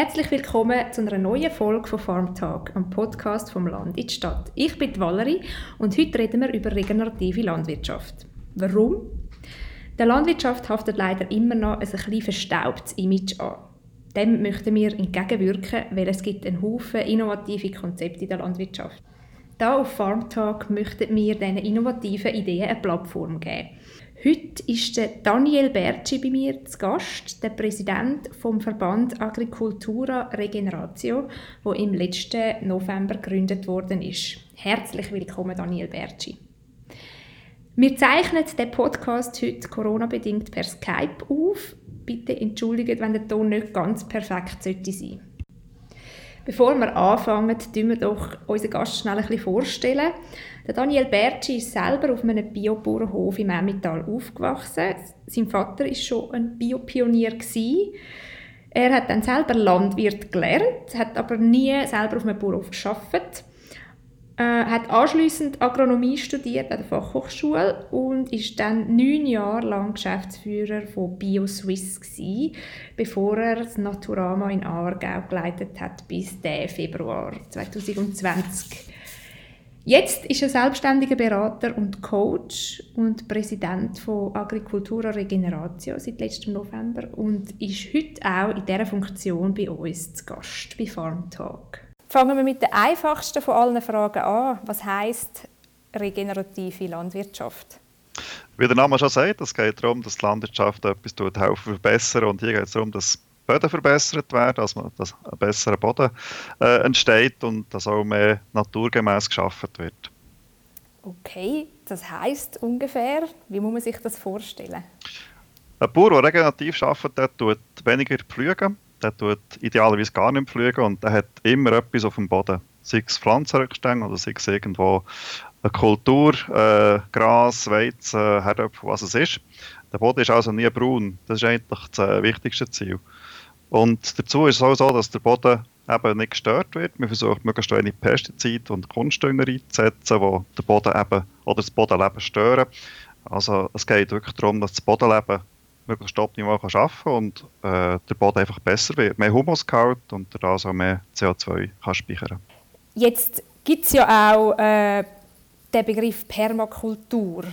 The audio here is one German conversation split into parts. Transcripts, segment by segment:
Herzlich willkommen zu einer neuen Folge von Farm Talk, am Podcast vom Land in die Stadt. Ich bin Valerie und heute reden wir über regenerative Landwirtschaft. Warum? Der Landwirtschaft haftet leider immer noch ein bisschen verstaubtes Image an. Dem möchten wir entgegenwirken, weil es gibt einen Haufen innovative Konzepte in der Landwirtschaft. Da auf Farm Talk möchten wir diesen innovativen Ideen eine Plattform geben. Heute ist Daniel Berci bei mir zu Gast, der Präsident vom Verband Agricultura Regeneratio, wo im letzten November gegründet worden ist. Herzlich willkommen, Daniel Berci. Wir zeichnen den Podcast heute Corona-bedingt per Skype auf. Bitte entschuldigt, wenn der Ton nicht ganz perfekt sollte sein. Bevor wir anfangen, stellen wir doch unseren Gast schnell ein bisschen vorstellen. Der Daniel Berci ist selber auf einem Biobauernhof im Emmental aufgewachsen. Sein Vater ist schon ein Biopionier Er hat dann selber Landwirt gelernt, hat aber nie selber auf einem Bauernhof gearbeitet. Äh, hat anschließend Agronomie studiert an der Fachhochschule und ist dann neun Jahre lang Geschäftsführer von BioSwiss gewesen, bevor er das Naturama in Aargau geleitet hat bis den Februar 2020. Jetzt ist er selbstständiger Berater und Coach und Präsident von Agricultura Regeneratio seit letztem November und ist heute auch in dieser Funktion bei uns zu Gast bei Farm Talk. Fangen wir mit der einfachsten von allen Fragen an. Was heißt regenerative Landwirtschaft? Wie der Name schon sagt, es geht darum, dass die Landwirtschaft etwas tut, helfen verbessern und hier geht es darum, dass Böden verbessert werden, dass, man, dass ein besserer Boden äh, entsteht und dass auch mehr naturgemäß geschaffen wird. Okay, das heißt ungefähr, wie muss man sich das vorstellen? Ein Bauer, der regenerativ arbeitet, tut weniger pflügen, der tut idealerweise gar nicht pflügen und der hat immer etwas auf dem Boden. Sei es Pflanzenrückstände oder sei es irgendwo eine Kultur, äh, Gras, Weizen, Herdöpfel, was es ist. Der Boden ist also nie braun. Das ist eigentlich das äh, wichtigste Ziel. Und dazu ist es auch so, dass der Boden eben nicht gestört wird. Man versucht möglichst wenig Pestizide und Kunstdünger einzusetzen, die den Boden eben oder das Bodenleben stören. Also es geht wirklich darum, dass das Bodenleben möglichst optimal kann arbeiten und äh, der Boden einfach besser wird, mehr Humusgehalt und dadurch auch mehr CO2 kann speichern Jetzt gibt es ja auch äh, den Begriff Permakultur.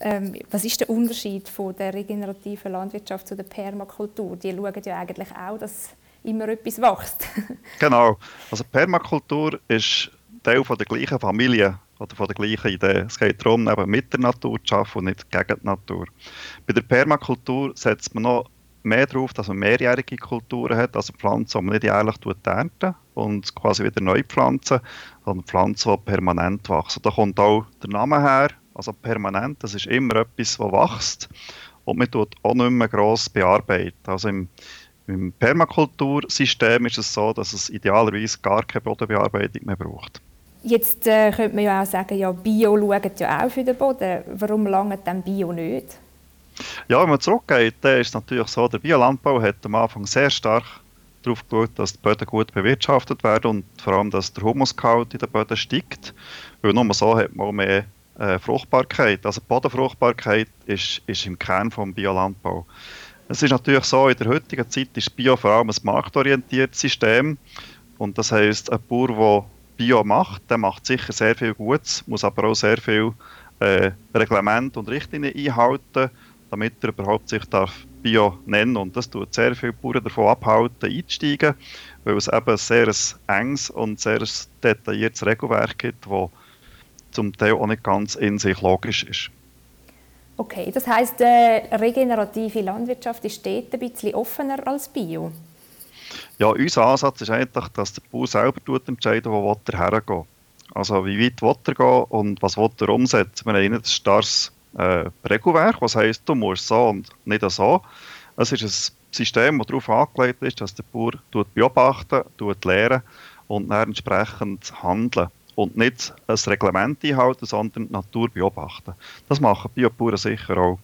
Ähm, was ist der Unterschied von der regenerativen Landwirtschaft zu der Permakultur? Die schauen ja eigentlich auch, dass immer etwas wächst. genau. Also Permakultur ist Teil von der gleichen Familie oder von der gleichen Idee. Es geht darum, eben mit der Natur zu arbeiten und nicht gegen die Natur. Bei der Permakultur setzt man noch mehr darauf, dass man mehrjährige Kulturen hat, also Pflanzen, die man nicht jährlich ernten und quasi wieder neu pflanzen, sondern Pflanzen, die permanent wachsen. Da kommt auch der Name her, also permanent, das ist immer etwas, das wächst und man tut auch nicht mehr gross bearbeiten. Also im, im Permakultursystem ist es so, dass es idealerweise gar keine Bodenbearbeitung mehr braucht. Jetzt äh, könnte man ja auch sagen, ja, Bio schaut ja auch für den Boden. Warum lange dann Bio nicht? Ja, wenn man zurückgeht, ist es natürlich so, der Biolandbau hat am Anfang sehr stark darauf geschaut, dass die Böden gut bewirtschaftet werden und vor allem, dass der Humusgehalt in den Böden steigt. Weil nur so hat man auch mehr äh, Fruchtbarkeit. Also Bodenfruchtbarkeit ist, ist im Kern des Biolandbau. Es ist natürlich so, in der heutigen Zeit ist Bio vor allem ein marktorientiertes System. Und das heißt, ein Bauer, der Bio macht, der macht sicher sehr viel Gutes, muss aber auch sehr viel äh, Reglement und Richtlinien einhalten, damit er überhaupt sich darf Bio nennen und das tut sehr viele Bauern davon abhalten, einzusteigen, weil es eben ein sehr enges und sehr detailliertes Regelwerk gibt, das zum Teil auch nicht ganz in sich logisch ist. Okay, das heißt, äh, regenerative Landwirtschaft ist dort ein bisschen offener als Bio? Ja, unser Ansatz ist eigentlich, dass der Bauer selber entscheidet, wo er hergehen Also wie weit will er gehen und was will er umsetzen. Wir haben nicht ein starres äh, Regelwerk, was heisst, du musst so und nicht so. Es ist ein System, das darauf angelegt ist, dass der Bauer beobachten, lernen und dann entsprechend handeln und nicht ein Reglement einhalten, sondern die Natur beobachten. Das machen Biobauern sicher auch.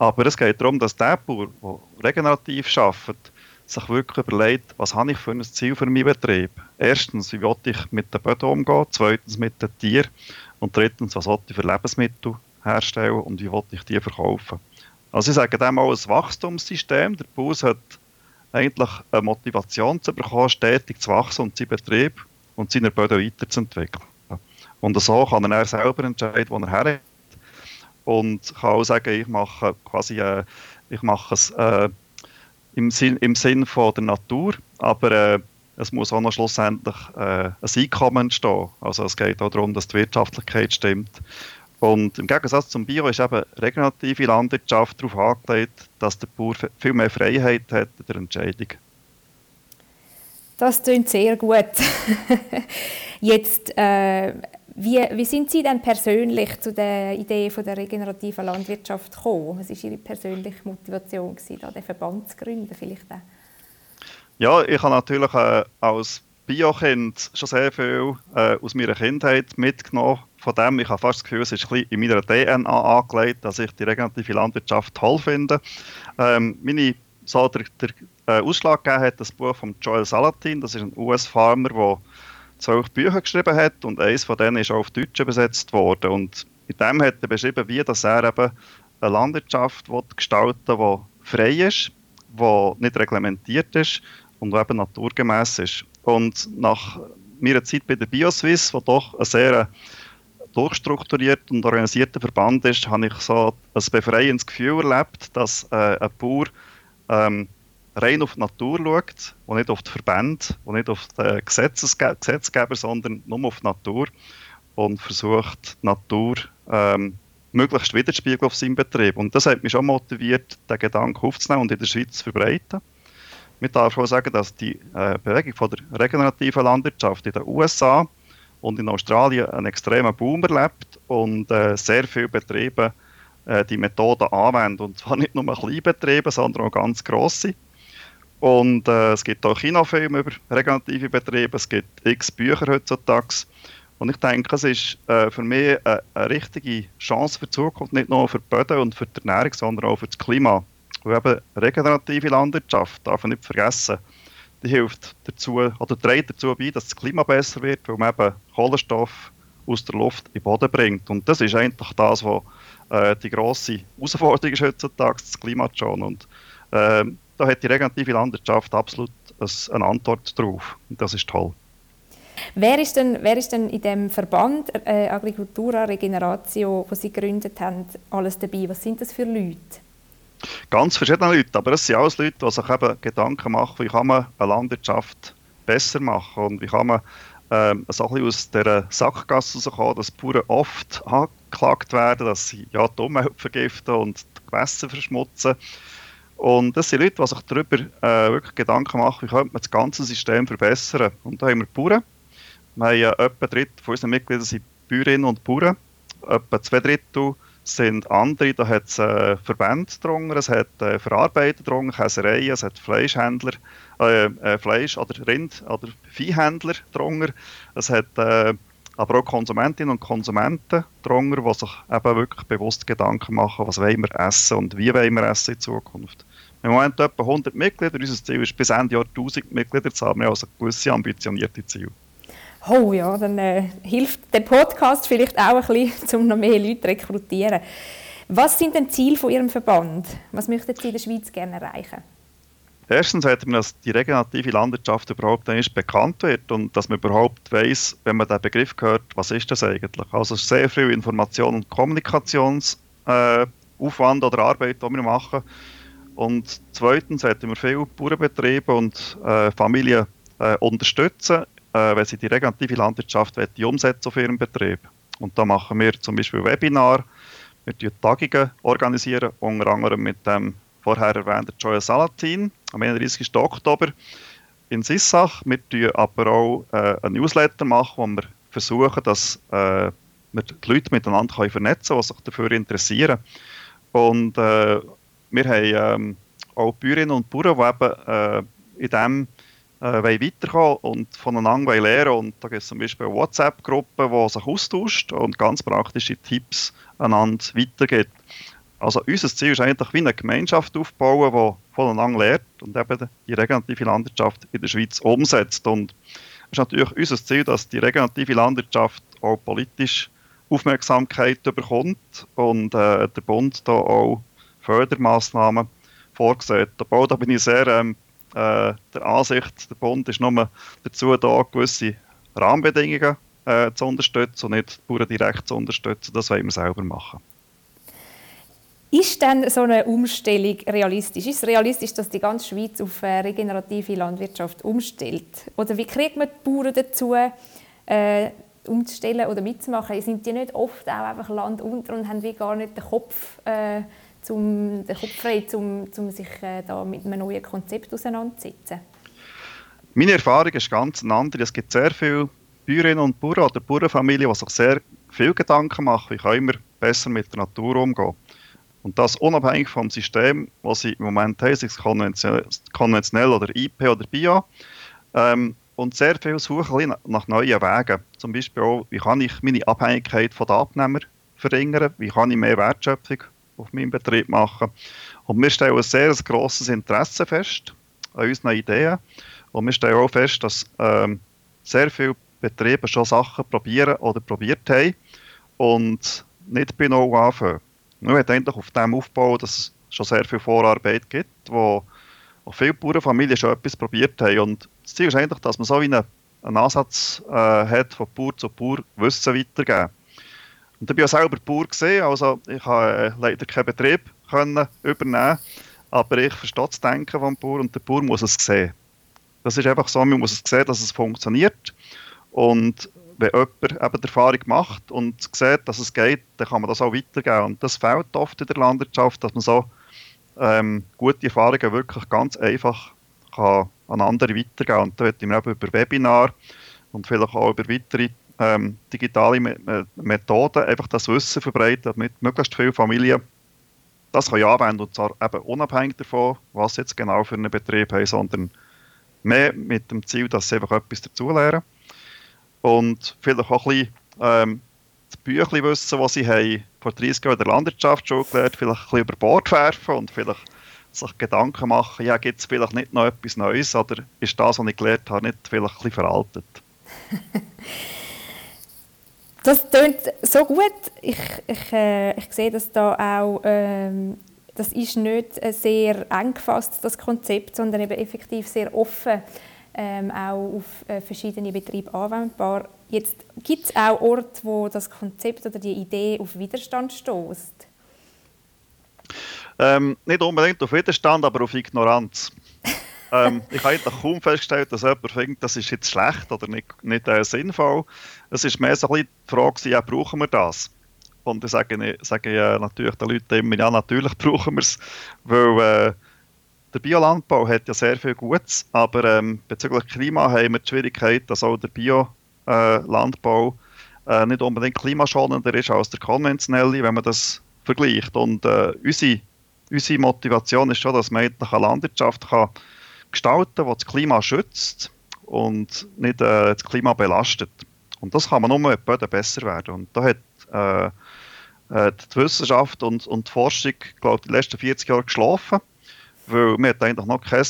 Aber es geht darum, dass der Bauer, der regenerativ arbeitet, sich wirklich überlegt, was habe ich für ein Ziel für meinen Betrieb. Erstens, wie will ich mit den Böden umgehen, zweitens mit den Tieren und drittens, was will ich für Lebensmittel herstellen und wie will ich die verkaufen. Also ich sage dem auch ein Wachstumssystem. Der Bauer hat eigentlich eine Motivation zu bekommen, stetig zu wachsen und seinen Betrieb und seine Böden weiterzuentwickeln. Und so kann er selber entscheiden, wo er hergeht. Und kann auch sagen, ich mache quasi, äh, ich mache es äh, im, Sinn, im Sinn von der Natur, aber äh, es muss auch noch schlussendlich äh, ein Einkommen entstehen. Also es geht auch darum, dass die Wirtschaftlichkeit stimmt. Und im Gegensatz zum Bio ist eben regenerative Landwirtschaft darauf angelegt, dass der Bauer viel mehr Freiheit hat in der Entscheidung. Das klingt sehr gut. Jetzt, äh, wie, wie sind Sie denn persönlich zu der Idee von der regenerativen Landwirtschaft gekommen? Was war Ihre persönliche Motivation, gewesen, da den Verband zu gründen? Vielleicht? Ja, ich habe natürlich äh, als Biokind schon sehr viel äh, aus meiner Kindheit mitgenommen. Von dem, ich habe fast das Gefühl, es ist in meiner DNA angelegt, dass ich die regenerative Landwirtschaft toll finde. Ähm, meine, so der, der äh, Ausschlag gegeben hat das Buch von Joel Salatin. Das ist ein US-Farmer, der zwölf Bücher geschrieben hat und eines von denen ist auch auf Deutsch übersetzt worden. Und in dem hat er beschrieben, wie dass er eben eine Landwirtschaft gestalten will, die frei ist, die nicht reglementiert ist und die eben naturgemäß ist. Und nach meiner Zeit bei der Bioswiss, wo doch ein sehr durchstrukturiert und organisierter Verband ist, habe ich so ein befreiendes Gefühl erlebt, dass äh, ein Bauer ähm, rein auf die Natur schaut und nicht auf die Verbände und nicht auf den Gesetzesge Gesetzgeber, sondern nur auf die Natur und versucht, die Natur ähm, möglichst widerspiegeln auf seinem Betrieb. Und das hat mich schon motiviert, den Gedanken aufzunehmen und in der Schweiz zu verbreiten. Man darf auch sagen, dass die äh, Bewegung von der regenerativen Landwirtschaft in den USA und in Australien einen extremen Boom erlebt und äh, sehr viele Betriebe äh, die Methoden anwenden. Und zwar nicht nur Kleinbetriebe, sondern auch ganz grosse. Und äh, es gibt auch Kinofilme über regenerative Betriebe, es gibt x Bücher heutzutage. Und ich denke, es ist äh, für mich eine, eine, richtige Chance für die Zukunft, nicht nur für die Böden und für die Ernährung, sondern auch für das Klima. Und eben regenerative Landwirtschaft, darf man nicht vergessen, die hilft dazu, oder trägt dazu bei, dass das Klima besser wird, weil man eben Kohlenstoff aus der Luft in den Boden bringt. Und das ist eigentlich das, was äh, die grosse Herausforderung ist heutzutage, das Klima zu schonen. Und äh, da hat die regenerative Landwirtschaft absolut eine Antwort drauf. Und das ist toll. Wer ist denn, wer ist denn in dem Verband äh, Agricultura Regeneratio, wo Sie gegründet haben, alles dabei? Was sind das für Leute? Ganz verschiedene Leute, aber es sind alles Leute, die sich eben Gedanken machen, wie kann man eine Landwirtschaft besser machen und wie kann man ähm, so ein bisschen aus dieser Sackgasse rauskommen, dass Bauern oft angeklagt werden, dass sie ja, die Umwelt vergiften und die Gewässer verschmutzen. Und das sind Leute, die sich darüber äh, wirklich Gedanken machen, wie könnte man das ganze System verbessern. Und da haben wir Bauern. Wir haben ja etwa ein Drittel von unseren Mitgliedern sind Bäuerinnen und Bauern. Etwa zwei Drittel sind andere, da hat es äh, Verbände drunter, es hat äh, Verarbeiter drunter, Käsereien, es hat Fleischhändler, äh, äh, Fleisch- oder Rind- oder Viehhändler drunter, es hat äh, aber auch Konsumentinnen und Konsumenten drunter, die sich eben wirklich bewusst Gedanken machen, was wollen wir essen und wie wollen wir essen in Zukunft. Im Moment etwa 100 Mitglieder, unser Ziel ist bis Ende Jahr 1000 Mitglieder zu haben, also gewisse ambitionierte Ziele. Oh ja, dann äh, hilft der Podcast vielleicht auch ein bisschen, um noch mehr Leute zu rekrutieren. Was sind denn Ziele von Ihrem Verband? Was möchten Sie in der Schweiz gerne erreichen? Erstens hätten wir, dass die regenerative Landwirtschaft überhaupt nicht bekannt wird und dass man überhaupt weiß, wenn man den Begriff hört, was ist das eigentlich? Also sehr viel Information und Kommunikationsaufwand äh, oder Arbeit, die wir machen. Und zweitens hätten wir viele Bauernbetriebe und äh, Familien äh, unterstützen, äh, wenn sie die regenerative Landwirtschaft umsetzen auf ihrem Betrieb. Und da machen wir zum Beispiel Webinar, wir organisieren Tagungen, unter anderem mit dem vorher erwähnten Joya Salatin am 31. Oktober in Sissach. Wir tun aber auch äh, einen Newsletter machen, wo wir versuchen, dass äh, wir die Leute miteinander können vernetzen können, die sich dafür interessieren. Und äh, wir haben ähm, auch Bäuerinnen und Bauern, die eben äh, in dem äh, weiterkommen und voneinander lernen Und da gibt es zum Beispiel eine WhatsApp-Gruppe, die sich austauscht und ganz praktische Tipps einander weitergibt. Also unser Ziel ist eigentlich wie eine Gemeinschaft aufbauen, die voneinander lernt und eben die regenerative Landwirtschaft in der Schweiz umsetzt. Und es ist natürlich unser Ziel, dass die regenerative Landwirtschaft auch politisch Aufmerksamkeit bekommt und äh, der Bund da auch Fördermaßnahmen vorgesehen. Dabei da bin ich sehr ähm, äh, der Ansicht, der Bund ist nur dazu da, gewisse Rahmenbedingungen äh, zu unterstützen und nicht die Bauern direkt zu unterstützen. Das wollen wir selber machen. Ist denn so eine Umstellung realistisch? Ist es realistisch, dass die ganze Schweiz auf äh, regenerative Landwirtschaft umstellt? Oder wie kriegt man die Bauern dazu, äh, umzustellen oder mitzumachen? Sind die nicht oft auch einfach Land unter und haben wie gar nicht den Kopf, äh, zum, den Kopf frei, um zum sich äh, da mit einem neuen Konzept auseinanderzusetzen? Meine Erfahrung ist ganz andere. Es gibt sehr viele Bäuerinnen und Bauern oder Bauernfamilien, die sich sehr viel Gedanken machen, wie können wir besser mit der Natur umgehen. Und das unabhängig vom System, das sie im Moment haben, sei es konventionell oder IP oder Bio. Ähm, und sehr viel suchen nach neuen Wegen. Zum Beispiel auch, wie kann ich meine Abhängigkeit von den Abnehmern verringern, wie kann ich mehr Wertschöpfung auf meinem Betrieb machen. Und wir stellen ein sehr grosses Interesse fest an unseren Ideen. Und wir stellen auch fest, dass ähm, sehr viele Betriebe schon Sachen probieren oder probiert haben und nicht bei Null anfangen. Wir wollen eigentlich auf dem aufbauen, dass es schon sehr viel Vorarbeit gibt, wo, wo viele Bauernfamilien schon etwas probiert haben. Und das Ziel ist eigentlich, dass man so wie einen, Ansatz äh, hat, von Bauer zu Bauer Wissen weitergeben. Und ich bin ja selber Bauer gesehen, also ich habe äh, leider keinen Betrieb können übernehmen, aber ich verstehe das Denken vom Bauer und der Bauer muss es sehen. Das ist einfach so, man muss es sehen, dass es funktioniert. Und wenn jemand eben die Erfahrung macht und sieht, dass es geht, dann kann man das auch weitergeben. Und das fehlt oft in der Landwirtschaft, dass man so ähm, gute Erfahrungen wirklich ganz einfach kann an andere weitergeben kann. Und da wird man eben über Webinar und vielleicht auch über weitere ähm, digitale Me Methoden einfach das Wissen verbreiten, damit möglichst viele Familien das können anwenden und zwar eben unabhängig davon, was jetzt genau für einen Betrieb haben, sondern mehr mit dem Ziel, dass sie einfach etwas dazulernen und vielleicht auch ein bisschen ähm, das Büchlein wissen, was sie haben vor 30 Jahren in der Landwirtschaft schon gelernt, vielleicht ein bisschen über Bord werfen und vielleicht sich Gedanken machen, ja, gibt es vielleicht nicht noch etwas Neues oder ist das, was ich gelernt habe, nicht vielleicht ein bisschen veraltet? das klingt so gut. Ich, ich, äh, ich sehe, dass da auch ähm, das ist nicht sehr eng gefasst, das Konzept, sondern eben effektiv sehr offen ähm, auch auf äh, verschiedene Betriebe anwendbar. Jetzt gibt es auch Orte, wo das Konzept oder die Idee auf Widerstand stößt. Ähm, nicht unbedingt auf Widerstand, aber auf Ignoranz. ähm, ich habe eigentlich kaum festgestellt, dass jemand findet, das ist jetzt schlecht oder nicht, nicht äh, sinnvoll. Es ist mehr so ein bisschen die Frage, ja, brauchen wir das? Und ich sage, sage äh, natürlich den Leuten immer, ja, natürlich brauchen wir es, weil äh, der Biolandbau hat ja sehr viel Gutes, aber ähm, bezüglich Klima haben wir die Schwierigkeit, dass auch der Biolandbau äh, äh, nicht unbedingt klimaschonender ist als der konventionelle, wenn man das vergleicht. Und äh, unsere, unsere Motivation ist schon, dass man eine Landwirtschaft kann gestalten kann, die das Klima schützt und nicht äh, das Klima belastet. Und das kann man nur mit Böden besser werden. Und da hat äh, äh, die Wissenschaft und, und die Forschung, glaube ich, die letzten 40 Jahre geschlafen weil wir eigentlich noch kein,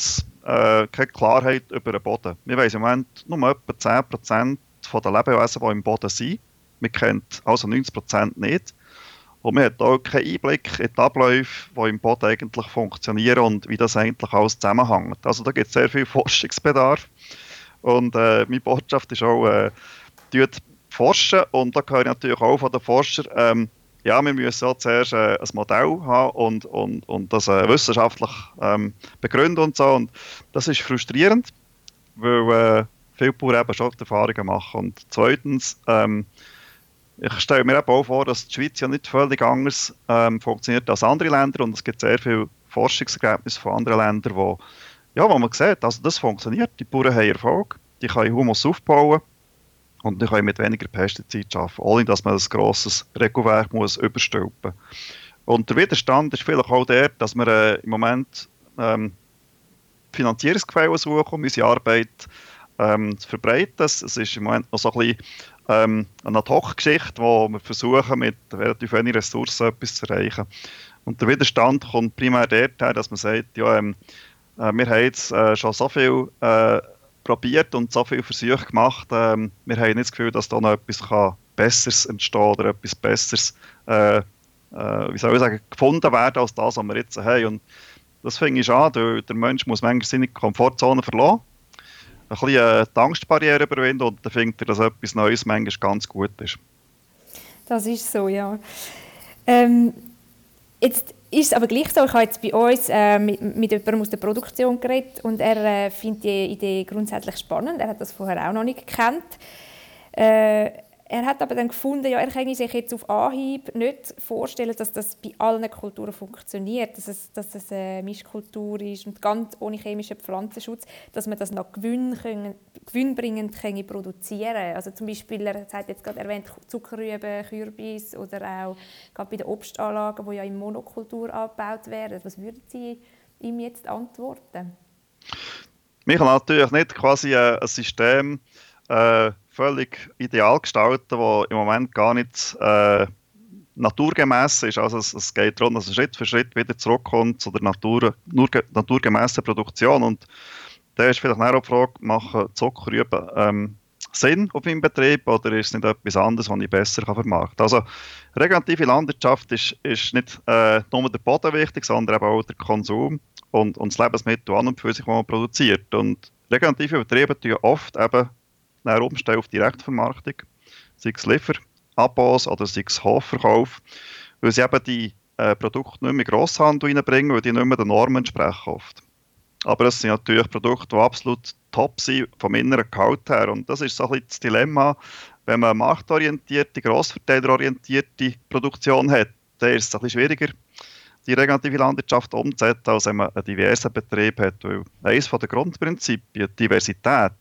äh, keine Klarheit über den Boden. Wir wissen im Moment nur etwa 10% von den Lebewesen, die im Boden sind. Wir kennen also 90% nicht. Und man hat auch keinen Einblick in die Abläufe, die im Boden eigentlich funktionieren und wie das eigentlich alles zusammenhängt. Also da gibt es sehr viel Forschungsbedarf. Und äh, meine Botschaft ist auch, äh, forschen und da gehöre ich natürlich auch von den Forschern, ähm, ja, wir müssen auch zuerst äh, ein Modell haben und, und, und das äh, wissenschaftlich ähm, begründen und so. Und das ist frustrierend, weil äh, viele Bauern eben schon Erfahrungen machen. Und zweitens, ähm, ich stelle mir eben auch vor, dass die Schweiz ja nicht völlig anders ähm, funktioniert als andere Länder und es gibt sehr viele Forschungsergebnisse von anderen Ländern, wo, ja, wo man sieht, also das funktioniert, die Bauern haben Erfolg, die können Humus aufbauen und dann können mit weniger Pestizid arbeiten, ohne dass man ein grosses Regelwerk muss überstülpen Und der Widerstand ist vielleicht auch der, dass wir äh, im Moment ähm, Finanzierungsquellen suchen, um unsere Arbeit ähm, zu verbreiten. Es ist im Moment noch so ein bisschen ähm, eine Ad-Hoc-Geschichte, wo wir versuchen, mit relativ wenigen Ressourcen etwas zu erreichen. Und der Widerstand kommt primär daher, dass man sagt, ja, ähm, äh, wir haben jetzt äh, schon so viel äh, probiert und so viele Versuche gemacht. Ähm, wir haben nicht das Gefühl, dass da noch etwas kann Besseres entstehen oder etwas Besseres äh, äh, wie soll ich sagen, gefunden werden als das, was wir jetzt haben. Und Das finde ich schade, der Mensch muss manchmal seine Komfortzone verlassen, ein bisschen die Angstbarriere überwinden und dann findet er, dass etwas Neues manchmal ganz gut ist. Das ist so, ja. Ähm, jetzt ist aber gleich so, ich habe jetzt bei uns äh, mit, mit jemandem aus der Produktion geredet und er äh, findet die Idee grundsätzlich spannend. Er hat das vorher auch noch nicht gekannt. Äh, er hat aber dann gefunden, ja, er kann sich jetzt auf Anhieb nicht vorstellen, dass das bei allen Kulturen funktioniert, dass es, dass es eine Mischkultur ist und ganz ohne chemischen Pflanzenschutz, dass man das noch gewinn können, gewinnbringend können produzieren Also zum Beispiel, er hat jetzt gerade erwähnt, Zuckerrüben, Kürbis oder auch gerade bei den Obstanlagen, die ja in Monokultur angebaut werden. Was würden Sie ihm jetzt antworten? Ich kann natürlich nicht quasi ein System äh, völlig ideal gestalten, das im Moment gar nicht äh, naturgemäß ist. Also es, es, geht darum, dass es Schritt für Schritt wieder zurückkommt zu der Natur, nur, naturgemäßen Produktion. Und da ist vielleicht auch die Frage, machen Zuckerrüben ähm, Sinn auf meinem Betrieb oder ist es nicht etwas anderes, was ich besser kann vermarkten kann? Also regenerative Landwirtschaft ist, ist nicht äh, nur der Boden wichtig, sondern auch der Konsum und, und das Lebensmittel an und für sich, das man produziert. Und regenerative Betriebe tun oft eben dann umstellen auf Direktvermarktung, sei es Lieferabos oder sei es Hofverkauf, weil sie eben die äh, Produkte nicht mehr in Grosshandel reinbringen, weil die nicht mehr den Normen entsprechen oft. Aber es sind natürlich Produkte, die absolut top sind vom inneren Gehalt her. Und das ist so ein bisschen das Dilemma, wenn man marktorientierte, grossverteilerorientierte Produktion hat, dann ist es ein bisschen schwieriger, die regenerative Landwirtschaft umzusetzen, als wenn man einen diversen Betrieb hat. Weil eines der Grundprinzipien, Diversität,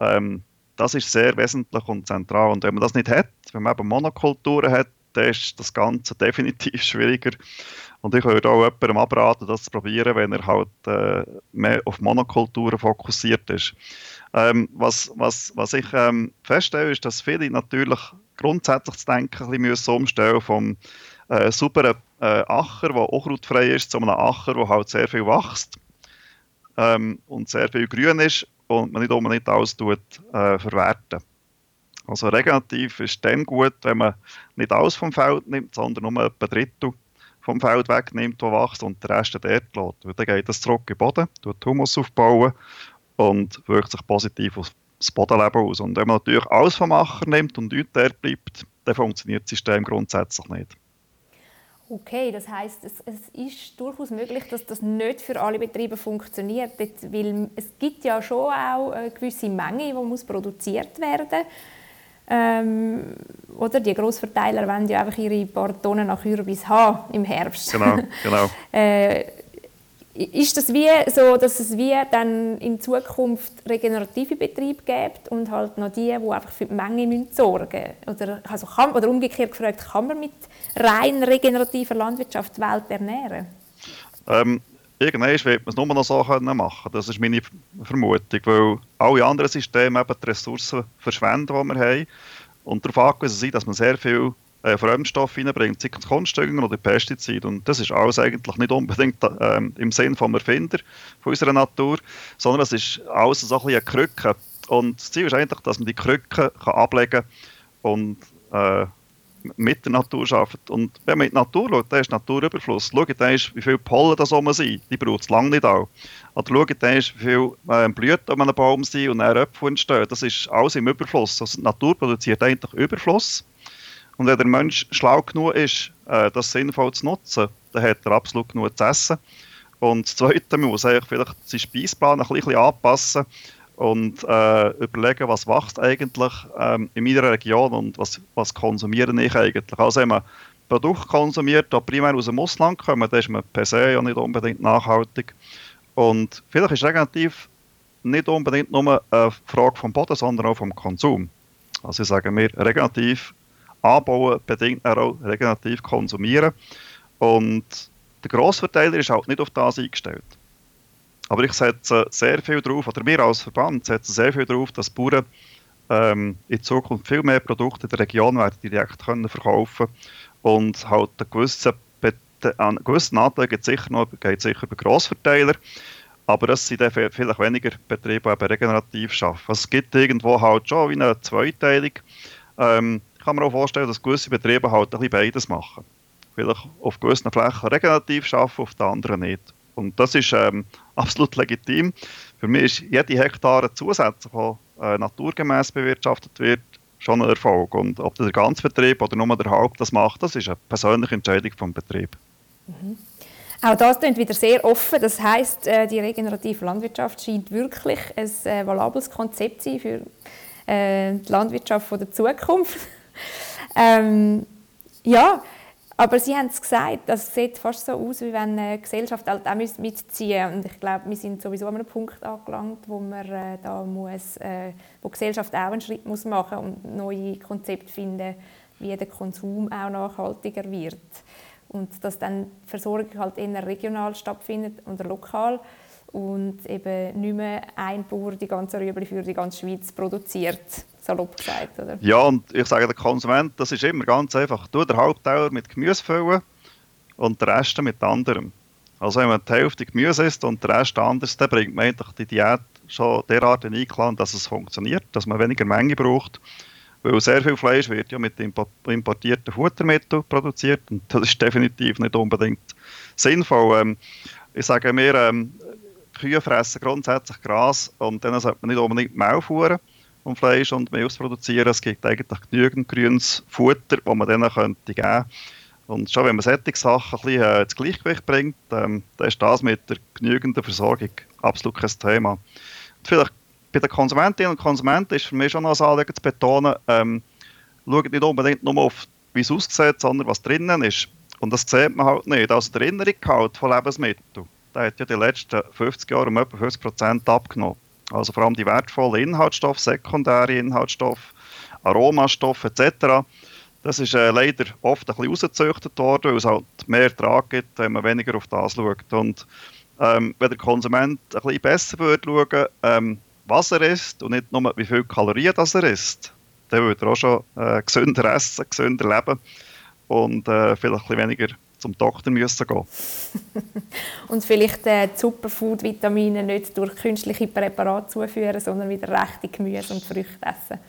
ähm, das ist sehr wesentlich und zentral. Und wenn man das nicht hat, wenn man eben Monokulturen hat, dann ist das Ganze definitiv schwieriger. Und ich würde auch jemandem abraten, das zu probieren, wenn er halt äh, mehr auf Monokulturen fokussiert ist. Ähm, was, was, was ich ähm, feststelle, ist, dass viele natürlich grundsätzlich zu denken ein bisschen umstellen vom äh, sauberen äh, Acher, der unkrautfrei ist, zu einem Acher, der halt sehr viel wächst ähm, und sehr viel grün ist und man nicht unbedingt alles tut, äh, verwerten. Also regenerativ ist dann gut, wenn man nicht alles vom Feld nimmt, sondern nur etwa ein Drittel vom Feld wegnimmt, das wächst und den Rest dort lässt. Weil dann geht das zurück in den Boden, tut Humus aufbauen und wirkt sich positiv auf das Bodenleben aus. Und wenn man natürlich alles vom Acher nimmt und nichts dort bleibt, dann funktioniert das System grundsätzlich nicht. Okay, das heißt, es, es, ist durchaus möglich, dass das nicht für alle Betriebe funktioniert, weil es gibt ja schon auch eine gewisse Menge, die muss produziert werden ähm, oder die Grossverteiler wollen ja einfach ihre paar Tonnen nach Kürbis haben im Herbst. Genau, genau. äh, ist das wie so, dass es wie dann in Zukunft regenerative Betriebe gibt und halt noch die, die einfach für die Menge müssen sorgen müssen? Oder, also kann, oder umgekehrt gefragt, kann man mit rein regenerativer Landwirtschaft die Welt ernähren? Ähm, irgendwann wird man es nur noch so können machen Das ist meine Vermutung, weil alle anderen Systeme eben die Ressourcen verschwenden, die wir haben und darauf angewiesen sind, dass man sehr viel äh, Fremdstoffe reinbringt, sei es Kunstdünger oder Pestizide. Und das ist alles eigentlich nicht unbedingt äh, im Sinn des Erfinder von unserer Natur, sondern es ist alles so ein bisschen eine Krücke. Und das Ziel ist eigentlich, dass man die Krücke kann ablegen und äh, mit der Natur arbeitet. Und wenn man in die Natur schaut, dann ist Naturüberfluss. Schaut dann wie viele Pollen da oben sind. Die braucht es lange nicht auch. Oder schaut dann wie viele äh, Blüten um einen Baum sind und dann Äpfel entstehen. Das ist alles im Überfluss. Also die Natur produziert eigentlich Überfluss. Und wenn der Mensch schlau genug ist, äh, das sinnvoll zu nutzen, dann hat er absolut genug zu essen. Und das Zweite, man muss eigentlich vielleicht seinen Speisplan ein bisschen anpassen und äh, überlegen, was wächst eigentlich ähm, in meiner Region und was, was konsumiere ich eigentlich. Also wenn man Produkte konsumiert, die primär aus dem Ausland kommen, dann ist man per se ja nicht unbedingt nachhaltig. Und vielleicht ist relativ nicht unbedingt nur eine Frage vom Boden, sondern auch vom Konsum. Also ich sage mir, regenerativ anbauen bedingt auch regenerativ konsumieren. Und der Grossverteiler ist halt nicht auf das eingestellt. Aber ich setze sehr viel darauf, oder wir als Verband setzen sehr viel darauf, dass Bauern ähm, in Zukunft viel mehr Produkte in der Region werden direkt können verkaufen und halt einen gewissen, einen gewissen Anteil geht sicher noch geht sicher über Grossverteiler, aber es sind dann vielleicht weniger Betriebe, die regenerativ arbeiten. Also es gibt irgendwo halt schon wie eine Zweiteilung. Ähm, kann mir auch vorstellen, dass gewisse Betriebe halt ein bisschen beides machen. Vielleicht auf gewissen Flächen regenerativ arbeiten, auf den anderen nicht. Und das ist ähm, absolut legitim. Für mich ist jede Hektare zusätzlich, die äh, naturgemäß bewirtschaftet wird, schon ein Erfolg. Und ob der ganze Betrieb oder nur der Haupt das macht, das ist eine persönliche Entscheidung vom Betrieb. Mhm. Auch das klingt wieder sehr offen. Das heißt, äh, die regenerative Landwirtschaft scheint wirklich ein äh, valables Konzept sein für äh, die Landwirtschaft der Zukunft. Ähm, ja, aber Sie haben es gesagt, das sieht fast so aus, wie wenn eine Gesellschaft halt auch mitziehen Und ich glaube, wir sind sowieso an einem Punkt angelangt, wo, man, äh, da muss, äh, wo die Gesellschaft auch einen Schritt muss machen und neue Konzepte finden, wie der Konsum auch nachhaltiger wird. Und dass dann die Versorgung halt eher regional stattfindet oder lokal und eben nicht mehr ein Bauer die ganze Rüebli für die ganze Schweiz produziert salopp gesagt, oder? Ja, und ich sage, der Konsument, das ist immer ganz einfach. Du den Hauptteil mit Gemüse füllen und den Rest mit anderem. Also wenn man die Hälfte Gemüse isst und den Rest anders, dann bringt man eigentlich die Diät schon derart in Einklang, dass es funktioniert, dass man weniger Menge braucht. Weil sehr viel Fleisch wird ja mit importierten Futtermitteln produziert und das ist definitiv nicht unbedingt sinnvoll. Ähm, ich sage mir, ähm, Kühe fressen grundsätzlich Gras und dann sollte man nicht unbedingt Mehl fuhren vom Fleisch und Milch produzieren. Es gibt eigentlich genügend grünes Futter, das man denen könnte geben könnte. Und schon wenn man solche Sachen ein bisschen äh, ins Gleichgewicht bringt, ähm, dann ist das mit der genügenden Versorgung absolut kein Thema. Und vielleicht bei den Konsumentinnen und Konsumenten ist für mich schon noch ein Anliegen zu betonen, ähm, schaut nicht unbedingt nur auf, wie es aussieht, sondern was drinnen ist. Und das sieht man halt nicht. Also der Erinnerungsgehalt von Lebensmitteln, der hat ja die letzten 50 Jahre um etwa 50 Prozent abgenommen. Also vor allem die wertvollen Inhaltsstoffe, sekundäre Inhaltsstoffe, Aromastoffe etc. Das ist äh, leider oft ein bisschen rausgezüchtet worden, weil es halt mehr Ertrag gibt, wenn man weniger auf das schaut. Und ähm, wenn der Konsument ein bisschen besser würde schauen, ähm, was er isst und nicht nur wie viele Kalorien das er isst, dann würde er auch schon äh, gesünder essen, gesünder leben und äh, vielleicht ein bisschen weniger zum Doktor müssen gehen Und vielleicht äh, Superfood-Vitamine nicht durch künstliche Präparate zuführen, sondern wieder rechte Gemüse und Früchte essen.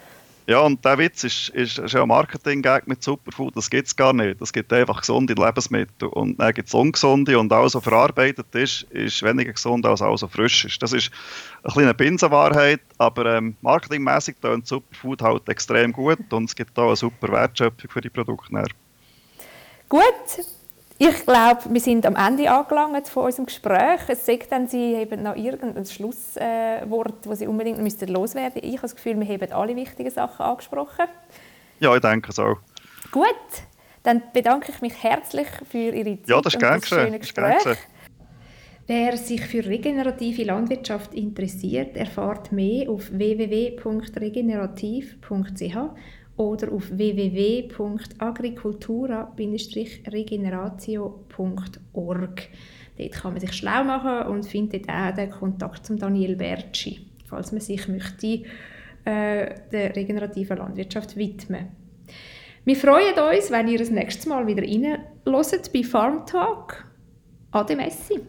Ja, und der Witz ist, ist, ist ja ein Marketing-Gag mit Superfood. Das gibt es gar nicht. Es gibt einfach gesunde Lebensmittel. Und dann gibt es ungesunde. Und alles, was verarbeitet ist, ist weniger gesund als alles, was frisch ist. Das ist eine kleine Binsenwahrheit. Aber ähm, marketingmäßig tönt Superfood halt extrem gut. Und es gibt auch eine super Wertschöpfung für die Produkte. Gut, ich glaube, wir sind am Ende angelangt von unserem Gespräch. Es sagt dann, Sie haben noch irgendein Schlusswort, das Sie unbedingt müssten loswerden müssten. Ich habe das Gefühl, wir haben alle wichtigen Sachen angesprochen. Ja, ich denke so. Gut, dann bedanke ich mich herzlich für Ihre Zeit ja, das ist und das schöne Gespräch. Wer sich für regenerative Landwirtschaft interessiert, erfahrt mehr auf www.regenerativ.ch oder auf www.agricultura-regeneratio.org. Dort kann man sich schlau machen und findet auch den Kontakt zum Daniel Bertschi, falls man sich möchte äh, der regenerativen Landwirtschaft widmen. Wir freuen uns, wenn ihr das nächste Mal wieder reinhört bei Farm Talk. Ade Messi.